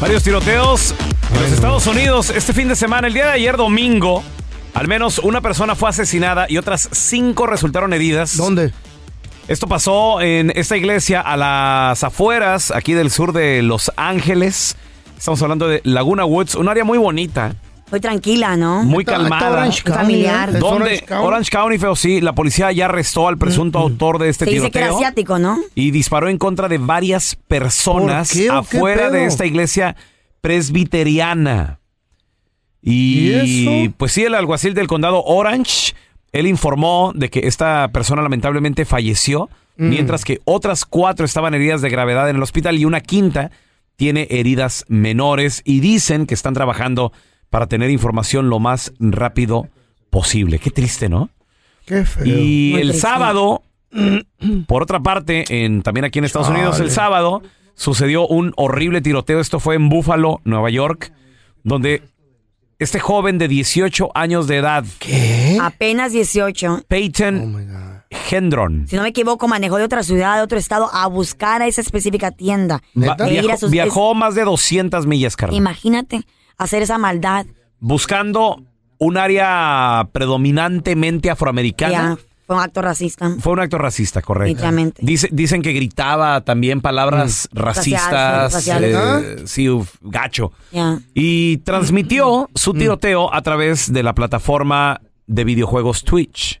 Varios tiroteos en los Estados Unidos este fin de semana, el día de ayer domingo, al menos una persona fue asesinada y otras cinco resultaron heridas. ¿Dónde? Esto pasó en esta iglesia a las afueras, aquí del sur de Los Ángeles. Estamos hablando de Laguna Woods, un área muy bonita, Muy tranquila, ¿no? muy calmada. Orange County, Familiar. ¿eh? ¿Es Donde Orange County? Orange County, feo, sí, la policía ya arrestó al presunto autor de este Se dice que era tiroteo asiático, ¿no? y disparó en contra de varias personas ¿Por qué o qué afuera de esta iglesia presbiteriana. Y, ¿Y eso? pues sí, el alguacil del condado Orange, él informó de que esta persona lamentablemente falleció, Mm. mientras que otras cuatro estaban heridas de gravedad en el hospital y una quinta tiene heridas menores y dicen que están trabajando para tener información lo más rápido posible. Qué triste, ¿no? Qué feo. Y Muy el triste. sábado, por otra parte, en, también aquí en Estados Unidos, el sábado sucedió un horrible tiroteo. Esto fue en Buffalo, Nueva York, donde este joven de 18 años de edad, ¿Qué? Apenas 18. Oh Peyton my God. Hendron, Si no me equivoco, manejó de otra ciudad, de otro estado, a buscar a esa específica tienda. va- ¿Neta? A viajó, sus- viajó más de 200 millas, Carlos, Imagínate hacer esa maldad. buscando un área predominantemente afroamericana. Ya, fue un acto racista. Fue un acto racista, correcto. Dice, dicen que gritaba también palabras racistas. Racial, eh, racial. sí, uf, gacho. Ya. Y transmitió su tiroteo a través de la plataforma de videojuegos Twitch.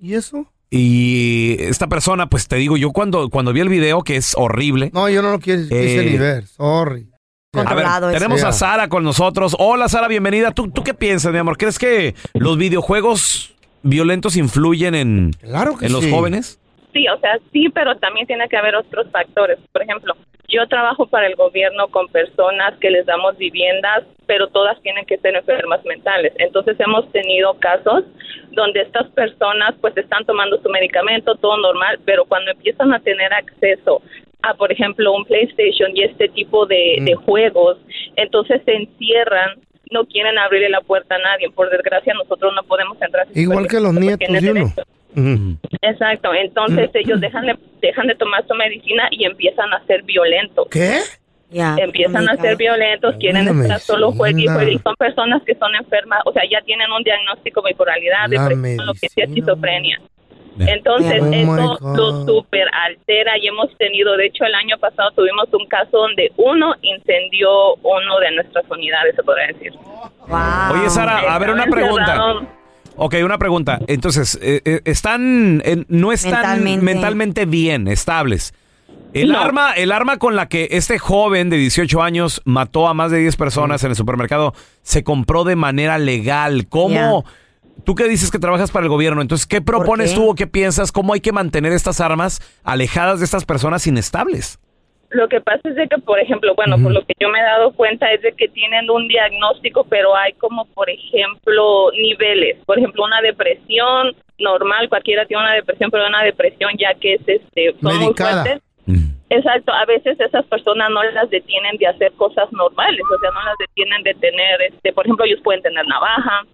¿Y eso? Y esta persona, pues te digo, yo cuando, cuando vi el video, que es horrible. No, yo no lo quiero, quise Eh, ni ver. Sorry. A ver, tenemos a. Sara con nosotros. Hola Sara, bienvenida. ¿Tú, ¿Tú qué piensas, mi amor? ¿Crees que los videojuegos violentos influyen en, Claro que en los sí. jóvenes? Sí, o sea, sí, pero también tiene que haber otros factores. Por ejemplo, yo trabajo para el gobierno con personas que les damos viviendas, pero todas tienen que ser enfermas mentales. Entonces hemos tenido casos donde estas personas pues están tomando su medicamento, todo normal, pero cuando empiezan a tener acceso a, por ejemplo, un PlayStation y este tipo de, de juegos, entonces se encierran, no quieren abrirle la puerta a nadie. Por desgracia, nosotros no podemos entrar. Igual que los nietos de uno. Ujú. Exacto, entonces ellos dejan de, dejan de tomar su medicina y empiezan a ser violentos. ¿Qué? Ya. Empiezan a ser violentos, quieren La estar solo juegue y medicina. juegue. Y son personas que son enfermas, o sea, ya tienen un diagnóstico de bipolaridad, La depresión, lo que sea, esquizofrenia. Entonces, Oh eso lo super altera y hemos tenido, de hecho, el año pasado tuvimos un caso donde uno incendió uno de nuestras unidades, se podría decir. Wow. Oye, Sara, a ver una pregunta. encerrado. Ok, una pregunta. Entonces, eh, eh, están, eh, no están mentalmente. Mentalmente. bien, estables. El No. arma, el arma con la que este joven de 18 años mató a más de 10 personas en el supermercado se compró de manera legal. ¿Cómo? Tú que dices que trabajas para el gobierno, entonces, ¿qué propones qué? tú o qué piensas? ¿Cómo hay que mantener estas armas alejadas de estas personas inestables? Lo que pasa es de que, por ejemplo, bueno, por lo que yo me he dado cuenta es de que tienen un diagnóstico, pero hay como, por ejemplo, niveles. Por ejemplo, una depresión normal, cualquiera tiene una depresión, pero una depresión ya que es, este, son muy fuertes. Exacto, a veces esas personas no las detienen de hacer cosas normales, o sea, no las detienen de tener, este, por ejemplo, ellos pueden tener navaja,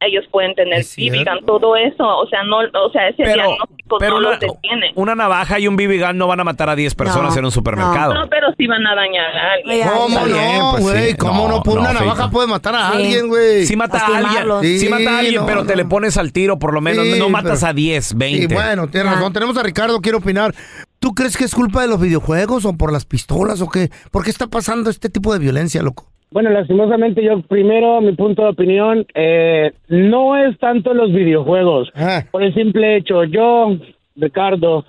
ellos pueden tener. BB gun, todo eso, o sea, no, o sea, ese Pero, diagnóstico pero no una, los detiene. una navaja y un BB gun no van a matar a 10 personas No, en un supermercado. No, pero sí van a dañar a alguien. Oye, ¿Cómo no, pues sí. ¿Cómo No, no? Por no, una navaja puede matar a Sí. alguien, güey. Sí mata a alguien, sí, mata a alguien, no, pero te no. le pones al tiro por lo menos, Sí, no matas pero- a 10, 20. Y bueno, tienes razón. Tenemos a Ricardo, quiere opinar. ¿Tú crees que es culpa de los videojuegos o por las pistolas o qué? ¿Por qué está pasando este tipo de violencia, loco? Bueno, lastimosamente yo primero, mi punto de opinión, eh, no es tanto los videojuegos. Ah. Por el simple hecho, yo, Ricardo,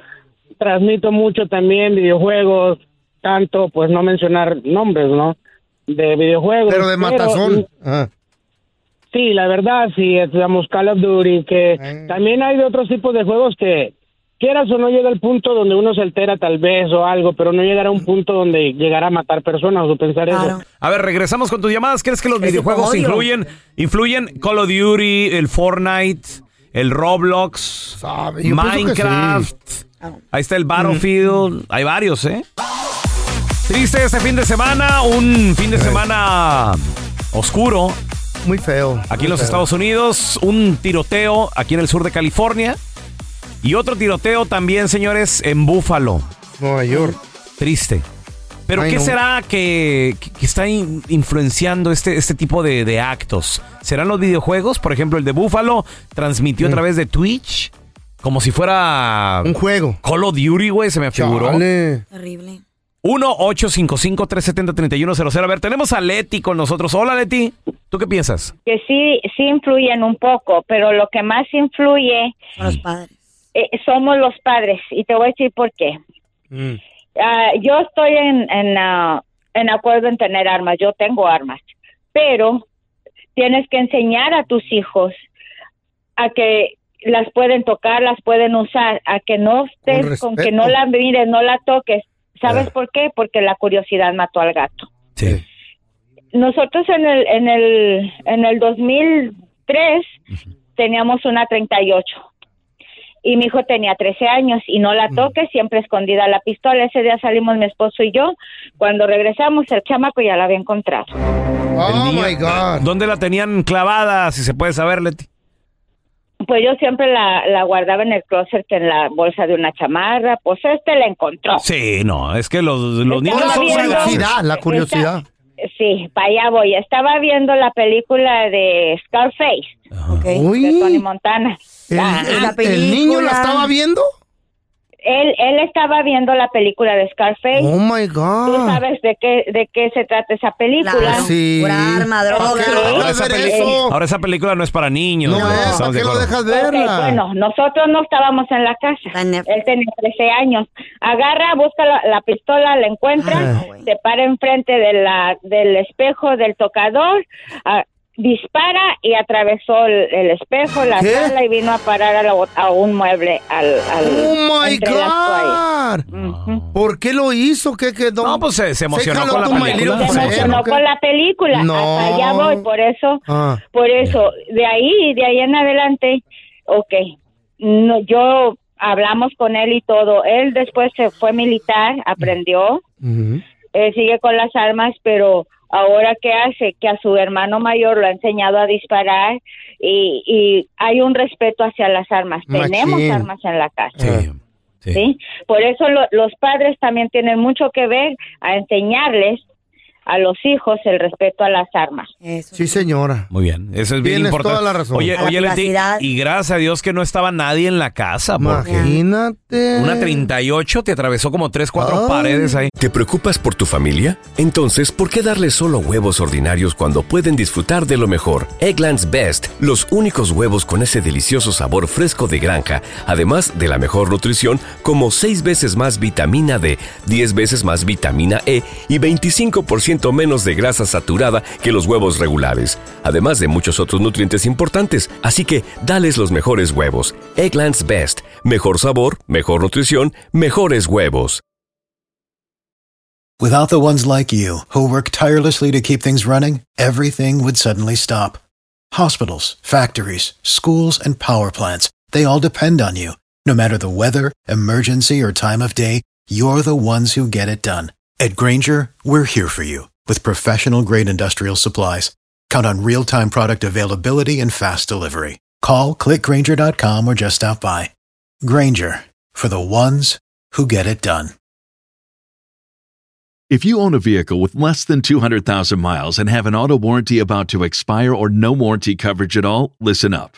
transmito mucho también videojuegos, tanto, pues no mencionar nombres, ¿no? De videojuegos. Pero de matazón. Ah. Sí, la verdad, sí, digamos Call of Duty, que Ah. también hay de otros tipos de juegos que quieras o no llega al punto donde uno se altera tal vez o algo, pero no llegará a un punto donde llegará a matar personas o pensar Claro. eso. A ver, regresamos con tus llamadas. ¿Crees que los videojuegos influyen? Influyen Call of Duty, el Fortnite, el Roblox, Sabe, Minecraft. Ahí está el Battlefield. Hay varios, ¿eh? Triste este fin de semana, un fin de semana oscuro Muy feo. aquí muy en los feo. Estados Unidos, un tiroteo aquí en el sur de California y otro tiroteo también, señores, en Buffalo. Nueva York. Triste. Pero Ay, ¿qué no. será que, está in- influenciando este, este tipo de, de actos? ¿Serán los videojuegos? Por ejemplo, el de Buffalo transmitió a través de Twitch como si fuera Un juego. Call of Duty, güey, se me figuró. Chale. Terrible. 1-855-370-3100. A ver, tenemos a Leti con nosotros. Hola, Leti. ¿Tú qué piensas? que sí, sí influyen un poco, pero lo que más influye Son los padres. Eh, somos los padres y te voy a decir por qué. Mm. Ah, yo estoy en, en, ah, en acuerdo en tener armas, yo tengo armas, pero tienes que enseñar a tus hijos a que las pueden tocar, las pueden usar, a que no estés con, que no la mires, no la toques. ¿Sabes Ah. por qué? Porque la curiosidad mató al gato. Sí. Nosotros en el en el en el 2003 teníamos una 38 y mi hijo tenía 13 años y no la toque, siempre escondida la pistola. Ese día salimos mi esposo y yo. Cuando regresamos el chamaco ya la había encontrado. Oh, my God. ¿Dónde la tenían clavada? Si se puede saber, Leti. Pues yo siempre la, la guardaba en el closet en la bolsa de una chamarra. Pues este la encontró. Sí, no, es que los, los niños son sagaces. Curiosidad, la curiosidad. Sí, para allá voy. Estaba viendo la película de Scarface de. Tony Montana. ¿El, Ah, el- niño la estaba viendo? Él, él estaba viendo la película de Scarface. Oh my Tú God. sabes de qué, de qué se trata esa película. Claro. Sí. Pura arma, droga. ¿Para qué Sí. lo Ahora esa, eso? ahora esa película no es para niños. No güey, es, ¿para estamos de qué lo dejas verla? bueno, nosotros no estábamos en la casa. Él tenía 13 años. Agarra, busca la, la pistola, la encuentra, Ah. se para enfrente de la, del espejo del tocador, ah, dispara y atravesó el, el espejo, la ¿Qué? sala y vino a parar a, la a un mueble al, al Oh my entre las toallas. God. ¿Por qué lo hizo? ¿Qué quedó? No, pues se, se emocionó jaló con la película. Se emocionó con la película. No. Hasta allá voy, por eso, Ah. por eso, de ahí, de ahí en adelante, ok, no, yo hablamos con él y todo. Él después se fue militar, aprendió, él sigue con las armas, pero ahora qué hace que a su hermano mayor lo ha enseñado a disparar y, y hay un respeto hacia las armas. Machín. Tenemos armas en la casa. Sí, sí. ¿sí? Por eso lo- los padres también tienen mucho que ver a enseñarles a los hijos el respeto a las armas. Sí, señora. Muy bien, eso es bien Tienes importante. toda la razón. Oye, A la oye, Leti, privacidad. y gracias a Dios que no estaba nadie en la casa. porque Imagínate. Una 38 te atravesó como 3, 4 paredes ahí. ¿Te preocupas por tu familia? Entonces, ¿por qué darles solo huevos ordinarios cuando pueden disfrutar de lo mejor? Eggland's Best, los únicos huevos con ese delicioso sabor fresco de granja, además de la mejor nutrición, como 6 veces más vitamina D, 10 veces más vitamina E y 25% menos de grasa saturada que los huevos regulares, además de muchos otros nutrientes importantes. Así que, dales los mejores huevos. Eggland's Best, mejor sabor, mejor nutrición, mejores huevos. Without the ones like you, who work tirelessly to keep things running, everything would suddenly stop. Hospitals, factories, schools, and power plants, they all depend on you. No matter the weather, emergency, or time of day, you're the ones who get it done. At Granger, we're here for you with professional grade industrial supplies. Count on real time product availability and fast delivery. Call clickgranger.com or just stop by. Granger for the ones who get it done. If you own a vehicle with less than 200,000 miles and have an auto warranty about to expire or no warranty coverage at all, listen up.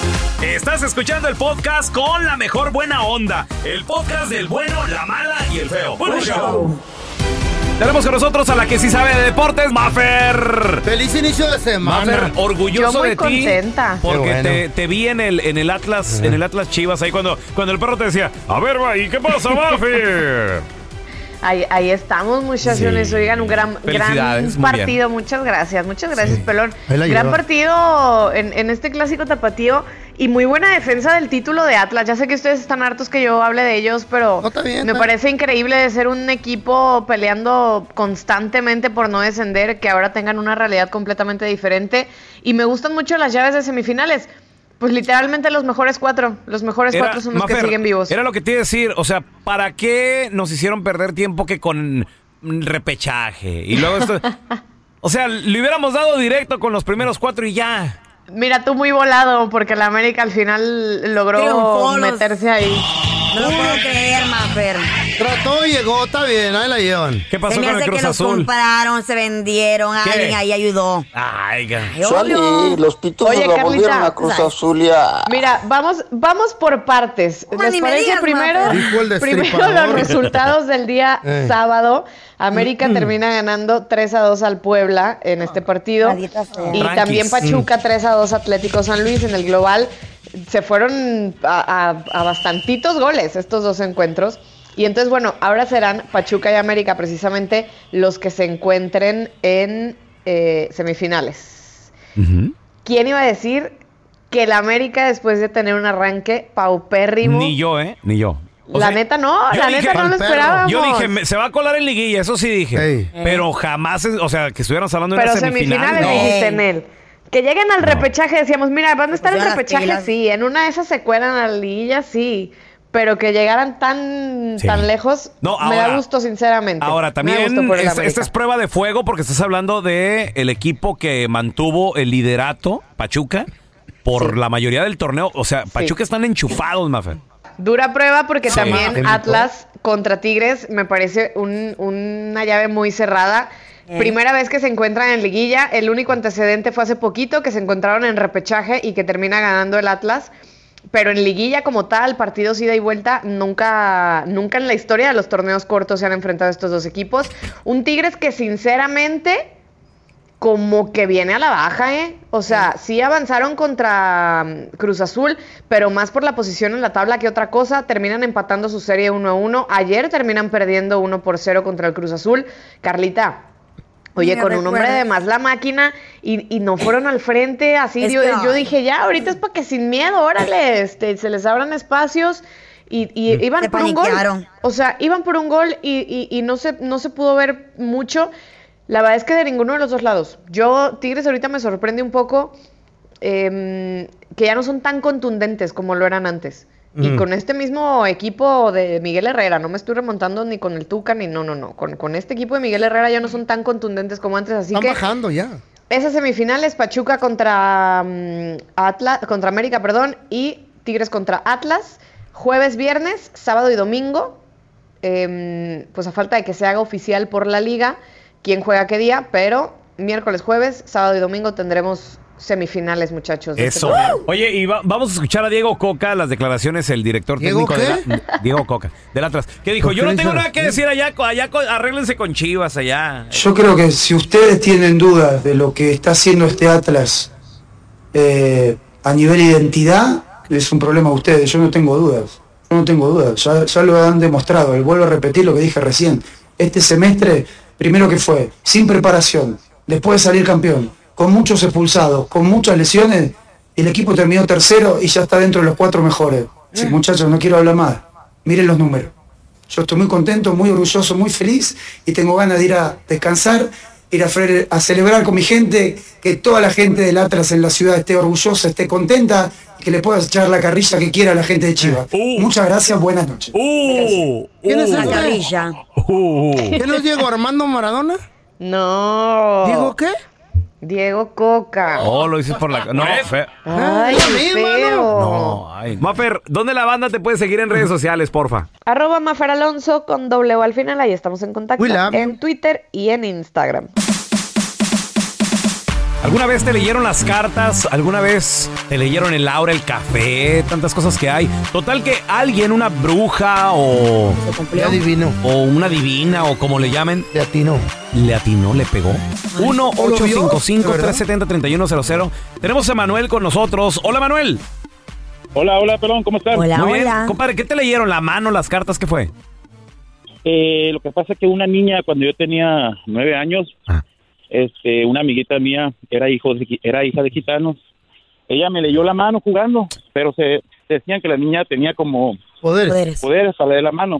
Estás escuchando el podcast con la mejor buena onda. El podcast del bueno, la mala y el feo. Bueno, show. Tenemos con nosotros a la que sí sabe de deportes, Maffer. Feliz inicio de semana. Maffer, orgulloso Yo muy de ti. contenta. Porque Qué bueno. te, te vi en el, en el Atlas, en el Atlas Chivas, ahí cuando, cuando el perro te decía, a ver, va, ¿y qué pasa, Maffer? Ahí, ahí estamos, muchachones. Sí. Oigan, un gran, gran partido. Muchas gracias, muchas gracias, Pelón. Ahí la Gran partido en, en este clásico tapatío y muy buena defensa del título de Atlas. Ya sé que ustedes están hartos que yo hable de ellos, pero No, está bien, me parece increíble de ser un equipo peleando constantemente por no descender, que ahora tengan una realidad completamente diferente. Y me gustan mucho las llaves de semifinales. Pues literalmente los mejores cuatro. Los mejores Era- cuatro son los que siguen vivos. Era lo que te iba a decir, o sea, ¿para qué nos hicieron perder tiempo que con repechaje? Y luego esto... o sea, le hubiéramos dado directo con los primeros cuatro y ya. Mira, tú muy volado, porque la América al final logró meterse ahí. No lo puedo creer. Trató, llegó, está bien, ahí la llevan. ¿Qué pasó Se me con el hace Cruz que los Azul? compraron, se vendieron, ¿Qué? alguien ahí ayudó. Ay, Ay, obvio. los pitufos Oye, Carlita, volvieron a Cruz. Azul y a... Mira, vamos, vamos por partes. No, ¿Les parece digas, primero, el primero los resultados del día Eh. sábado? América termina ganando 3 a 2 al Puebla en este partido. Maldita sea. Y Tranquis. también Pachuca 3 a 2 Atlético San Luis en el global. Se fueron a, a- a bastantitos goles estos dos encuentros. Y entonces, bueno, ahora serán Pachuca y América precisamente los que se encuentren en eh, semifinales. ¿Quién iba a decir que el América, después de tener un arranque paupérrimo, Ni yo, ¿eh? Ni yo. O la sea, neta no, la dije- neta no lo esperábamos. Yo dije, me- se va a colar en liguilla, eso sí dije. Ey. Pero jamás, o sea, que estuviéramos hablando de Pero una semifinal. semifinales no. dijiste en él. Que lleguen al repechaje, decíamos, mira, van a estar en las repechaje, sí. En una de esas se cuelan a la liguilla, sí. Pero que llegaran tan, Sí. tan lejos, No, me da gusto, sinceramente. Ahora, también esta es prueba de fuego porque estás hablando de el equipo que mantuvo el liderato, Pachuca, por la mayoría del torneo. O sea, Pachuca están enchufados, Mafer. Dura prueba porque Sí. también Atlas contra Tigres me parece un- una llave muy cerrada. Primera vez que se encuentran en liguilla, el único antecedente fue hace poquito que se encontraron en repechaje y que termina ganando el Atlas. Pero en liguilla como tal, partidos ida y vuelta, nunca, nunca en la historia de los torneos cortos se han enfrentado estos dos equipos. Un Tigres que sinceramente como que viene a la baja, ¿eh? O sea, sí avanzaron contra mm, Cruz Azul, pero más por la posición en la tabla que otra cosa. Terminan empatando su serie 1 a 1. Ayer terminan perdiendo 1 por 0 contra el Cruz Azul. Carlita. Oye, Me con un hombre de más la máquina y, y no fueron al frente, así yo, yo dije, ya, ahorita es para que sin miedo, órale, este, se les abran espacios y, y iban Se por un gol. O sea, iban por un gol y, y- y no, se, no se pudo ver mucho. La verdad es que de ninguno de los dos lados. Yo, Tigres ahorita me sorprende un poco. em, que ya no son tan contundentes como lo eran antes. Y Mm. con este mismo equipo de Miguel Herrera, no me estoy remontando ni con el Tuca ni no, no, no. Con, con este equipo de Miguel Herrera ya no son tan contundentes como antes, así Están que bajando ya. esas semifinales, Pachuca contra mm, Atlas, contra América, perdón, y Tigres contra Atlas, jueves, viernes, sábado y domingo. Em, pues a falta de que se haga oficial por la liga quién juega qué día, pero miércoles, jueves, sábado y domingo tendremos semifinales, muchachos. de este Eso. torneo. Oye, y va- vamos a escuchar a Diego Coca, las declaraciones, el director ¿Diego técnico de la- Diego Coca, del Atlas, que dijo, ¿Por yo qué no tengo nada que decir allá, co- allá co- arréglense con Chivas allá. Yo creo que si ustedes tienen dudas de lo que está haciendo este Atlas eh, a nivel identidad, es un problema de ustedes. Yo no tengo dudas. Yo no tengo dudas. Ya, ya lo han demostrado. Y vuelvo a repetir lo que dije recién. Este semestre, primero que fue, sin preparación, después de salir campeón, con muchos expulsados, con muchas lesiones, el equipo terminó tercero y ya está dentro de los cuatro mejores. Sí, muchachos, no quiero hablar más. Miren los números. Yo estoy muy contento, muy orgulloso, muy feliz y tengo ganas de ir a descansar, ir a, a celebrar con mi gente, que toda la gente del Atlas en la ciudad esté orgullosa, esté contenta y que le pueda echar la carrilla que quiera a la gente de Chivas. Muchas gracias, buenas noches. Uh, ¿Quién es uh, La este? carrilla. uh. ¿Quién es Diego Armando Maradona? No. ¿Diego qué? Diego Coca. Oh, lo dices por la... No, fe- Ay, qué feo. No, ay. Mafer, ¿dónde la banda te puede seguir en redes sociales, porfa? Arroba Mafer Alonso con doble O al final, ahí estamos en contacto. We love you. En Twitter y en Instagram. ¿Alguna vez te leyeron las cartas? ¿Alguna vez te leyeron el aura, el café? Tantas cosas que hay. Total que alguien, una bruja o, adivino. o una divina o como le llamen, De atino. le atinó, le pegó. ¿o lo vio? ¿De verdad? 1-855-370-3100. Tenemos a Manuel con nosotros. Hola, Manuel. Hola, hola, pelón, ¿cómo estás? Hola, Muy bien. hola. Compadre, ¿qué te leyeron? ¿La mano, las cartas? ¿Qué fue? Eh, lo que pasa es que una niña, cuando yo tenía nueve años, Ah. Este, una amiguita mía era hijo de, era hija de gitanos. Ella me leyó la mano jugando, pero se decían que la niña tenía como Poderes. Poderes. poderes para leer la mano.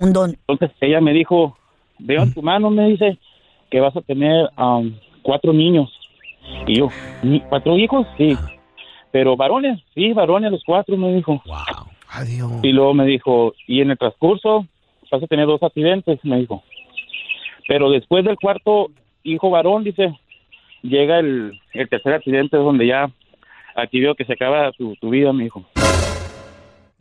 Un don. Entonces ella me dijo, veo en tu mano, me dice, que vas a tener um, cuatro niños. Y yo, "¿Ni- ¿cuatro hijos? Sí. Pero varones, sí, varones los cuatro, me dijo. Wow. Adiós. Y luego me dijo, y en el transcurso vas a tener dos accidentes, me dijo. Pero después del cuarto hijo varón, dice, llega el, el tercer accidente donde ya aquí veo que se acaba tu, tu vida, me dijo.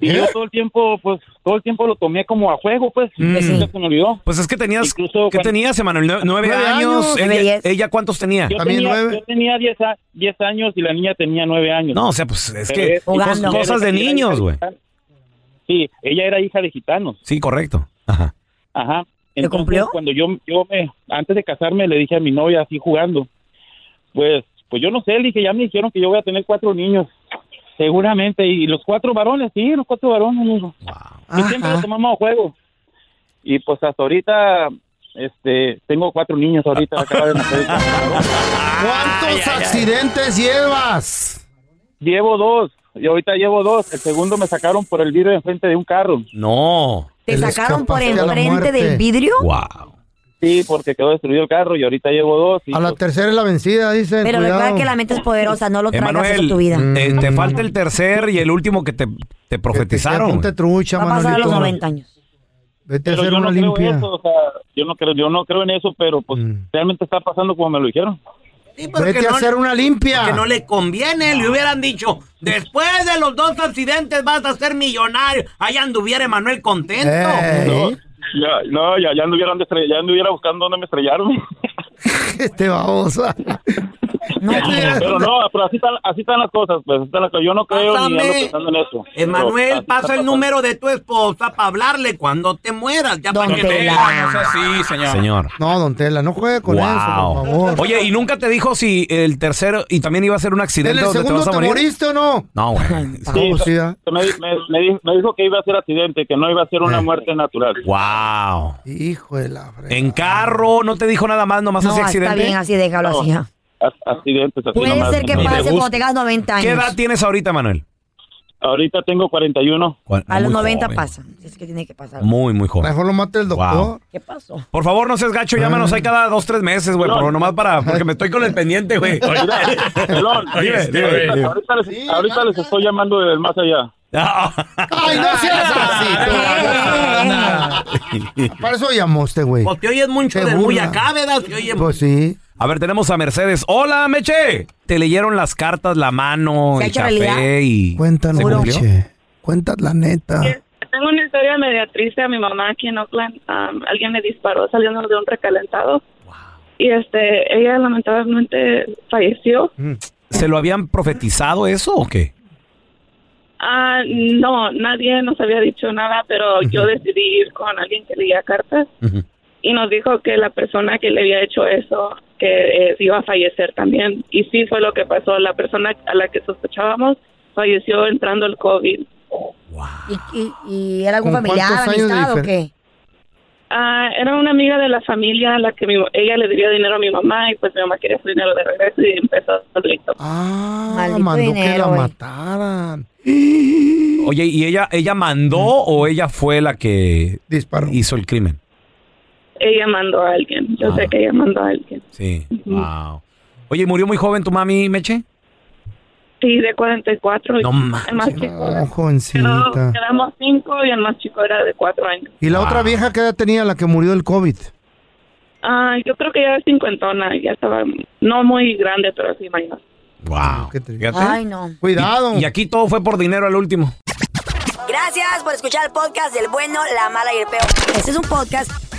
Y ¿Eh? yo todo el tiempo, pues, todo el tiempo lo tomé como a juego, pues, Mm. Sí. nunca se me olvidó. Pues es que tenías. Incluso ¿Qué cuando- tenías, Emanuel? Nue- ¿Nueve, Nueve años? años. Nueve, ¿Ella, diez. ella cuántos tenía? Yo También tenía, nueve. yo tenía 10 a- 10 años y la niña tenía 9 años. No, o sea, pues es Pero que. es- Cosas de niños, güey. gitanos. Sí, ella era hija de gitanos. Sí, correcto. Ajá. Ajá. ¿Se Entonces, cumplió? cuando yo, yo me, antes de casarme, le dije a mi novia así jugando, pues, pues yo no sé, le dije, ya me dijeron que yo voy a tener cuatro niños, seguramente, y los cuatro varones, sí, los cuatro varones, me dijo. Y siempre lo tomamos a juego. Y pues hasta ahorita, este, tengo cuatro niños ahorita, acaba de nacer. ¿Cuántos accidentes llevas? Llevo dos, y ahorita llevo dos. El segundo me sacaron por el vidrio enfrente de un carro. No. ¿Te sacaron por enfrente del vidrio? Wow. Sí, porque quedó destruido el carro y ahorita llevo dos. Y A la pues, tercera es la vencida, dicen. Pero recuerda que la mente es poderosa, no lo traigas a tu vida. Mm. te, te falta el tercer y el último que te, te Que te profetizaron. Trucha, Va a pasar a los Manolito. 90 años. Vete a hacer yo una no creo limpia. eso, o sea, yo no creo, yo no creo en eso, pero pues Mm. realmente está pasando como me lo dijeron. Vete a hacer una limpia. Que no le conviene, le hubieran dicho, después de los dos accidentes vas a ser millonario. Ahí anduviera Emanuel contento. No, ya, no, ya, ya ya anduviera buscando dónde me estrellaron. este babosa. No, pero no, pero así están, así están las cosas, pues están las cosas. Yo no creo ni ando pensando en eso. Emanuel, está pasa el pasando. número de tu esposa para hablarle cuando te mueras. Ya Don para que Tela. veas. No sea así, señor. Señor. No, don Tela, no juegue con eso, por favor. Oye, ¿y nunca te dijo si el tercero y también iba a ser un ¿En accidente el donde te segundo vas a te morir? moriste o no? No, güey. Sí, sí, me, me- me dijo, que iba a ser accidente, que no iba a ser una Eh. muerte natural. Wow. Hijo de la fregada. En carro, no te dijo nada más, nomás no así está accidente. bien, así déjalo No. así. ya. Ac- Accidentes así Puede nomás. ser que No. pase cuando tengas 90 años. ¿Qué edad tienes ahorita, Manuel? Ahorita tengo 41. A los Muy 90 joven. pasa. Es que tiene que pasar. Muy, muy joven. Mejor lo mate el doctor. Wow. ¿Qué pasó? Por favor, no seas gacho, llámanos ahí cada dos, tres meses, güey, pero nomás para, porque me estoy con el pendiente, güey. Ahorita, les, ahorita les estoy llamando del más allá. Ay, no seas así. Para eso llamó este güey. Pues te oyes mucho de muy acá, ¿verdad? Pues sí. A ver, tenemos a Mercedes. Hola, Meche. Te leyeron las cartas, la mano, ¿Se ha el café realidad? y... Cuéntanos. Meche. Cuenta la neta. Tengo una historia media triste a mi mamá aquí en Oakland. Um, alguien me disparó saliendo de un recalentado. Y este, ella lamentablemente falleció. ¿Se lo habían profetizado eso o qué? Ah, no, nadie nos había dicho nada, pero yo decidí ir con alguien que leía cartas y nos dijo que la persona que le había hecho eso que eh, iba a fallecer también. Y sí fue lo que pasó. La persona a la que sospechábamos falleció entrando el COVID. ¿Y, y, y era algún ¿Con familiar, amistad o qué? Ah, era una amiga de la familia a la que mi- ella le debía dinero a mi mamá y pues mi mamá quería su dinero de regreso y empezó el. Ah, Maldito mandó que la mataran. Oye, ¿y ella, ella mandó o ella fue la que hizo el crimen? Ella mandó a alguien. Yo sé que ella mandó a alguien. Sí. Wow. Oye, ¿murió muy joven tu mami, Meche? Sí, de 44. No El más manches. chico. Oh, Quedó- jovencita. quedamos cinco y el más chico era de cuatro años. ¿Y la otra vieja que edad tenía la que murió del COVID? Ah, yo creo que ya es cincuentona, ya estaba no muy grande, pero sí mayor. Wow. Fíjate. Ay, no. Cuidado. Y, y aquí todo fue por dinero al último. Gracias por escuchar el podcast del bueno, la mala y el peor. Este es un podcast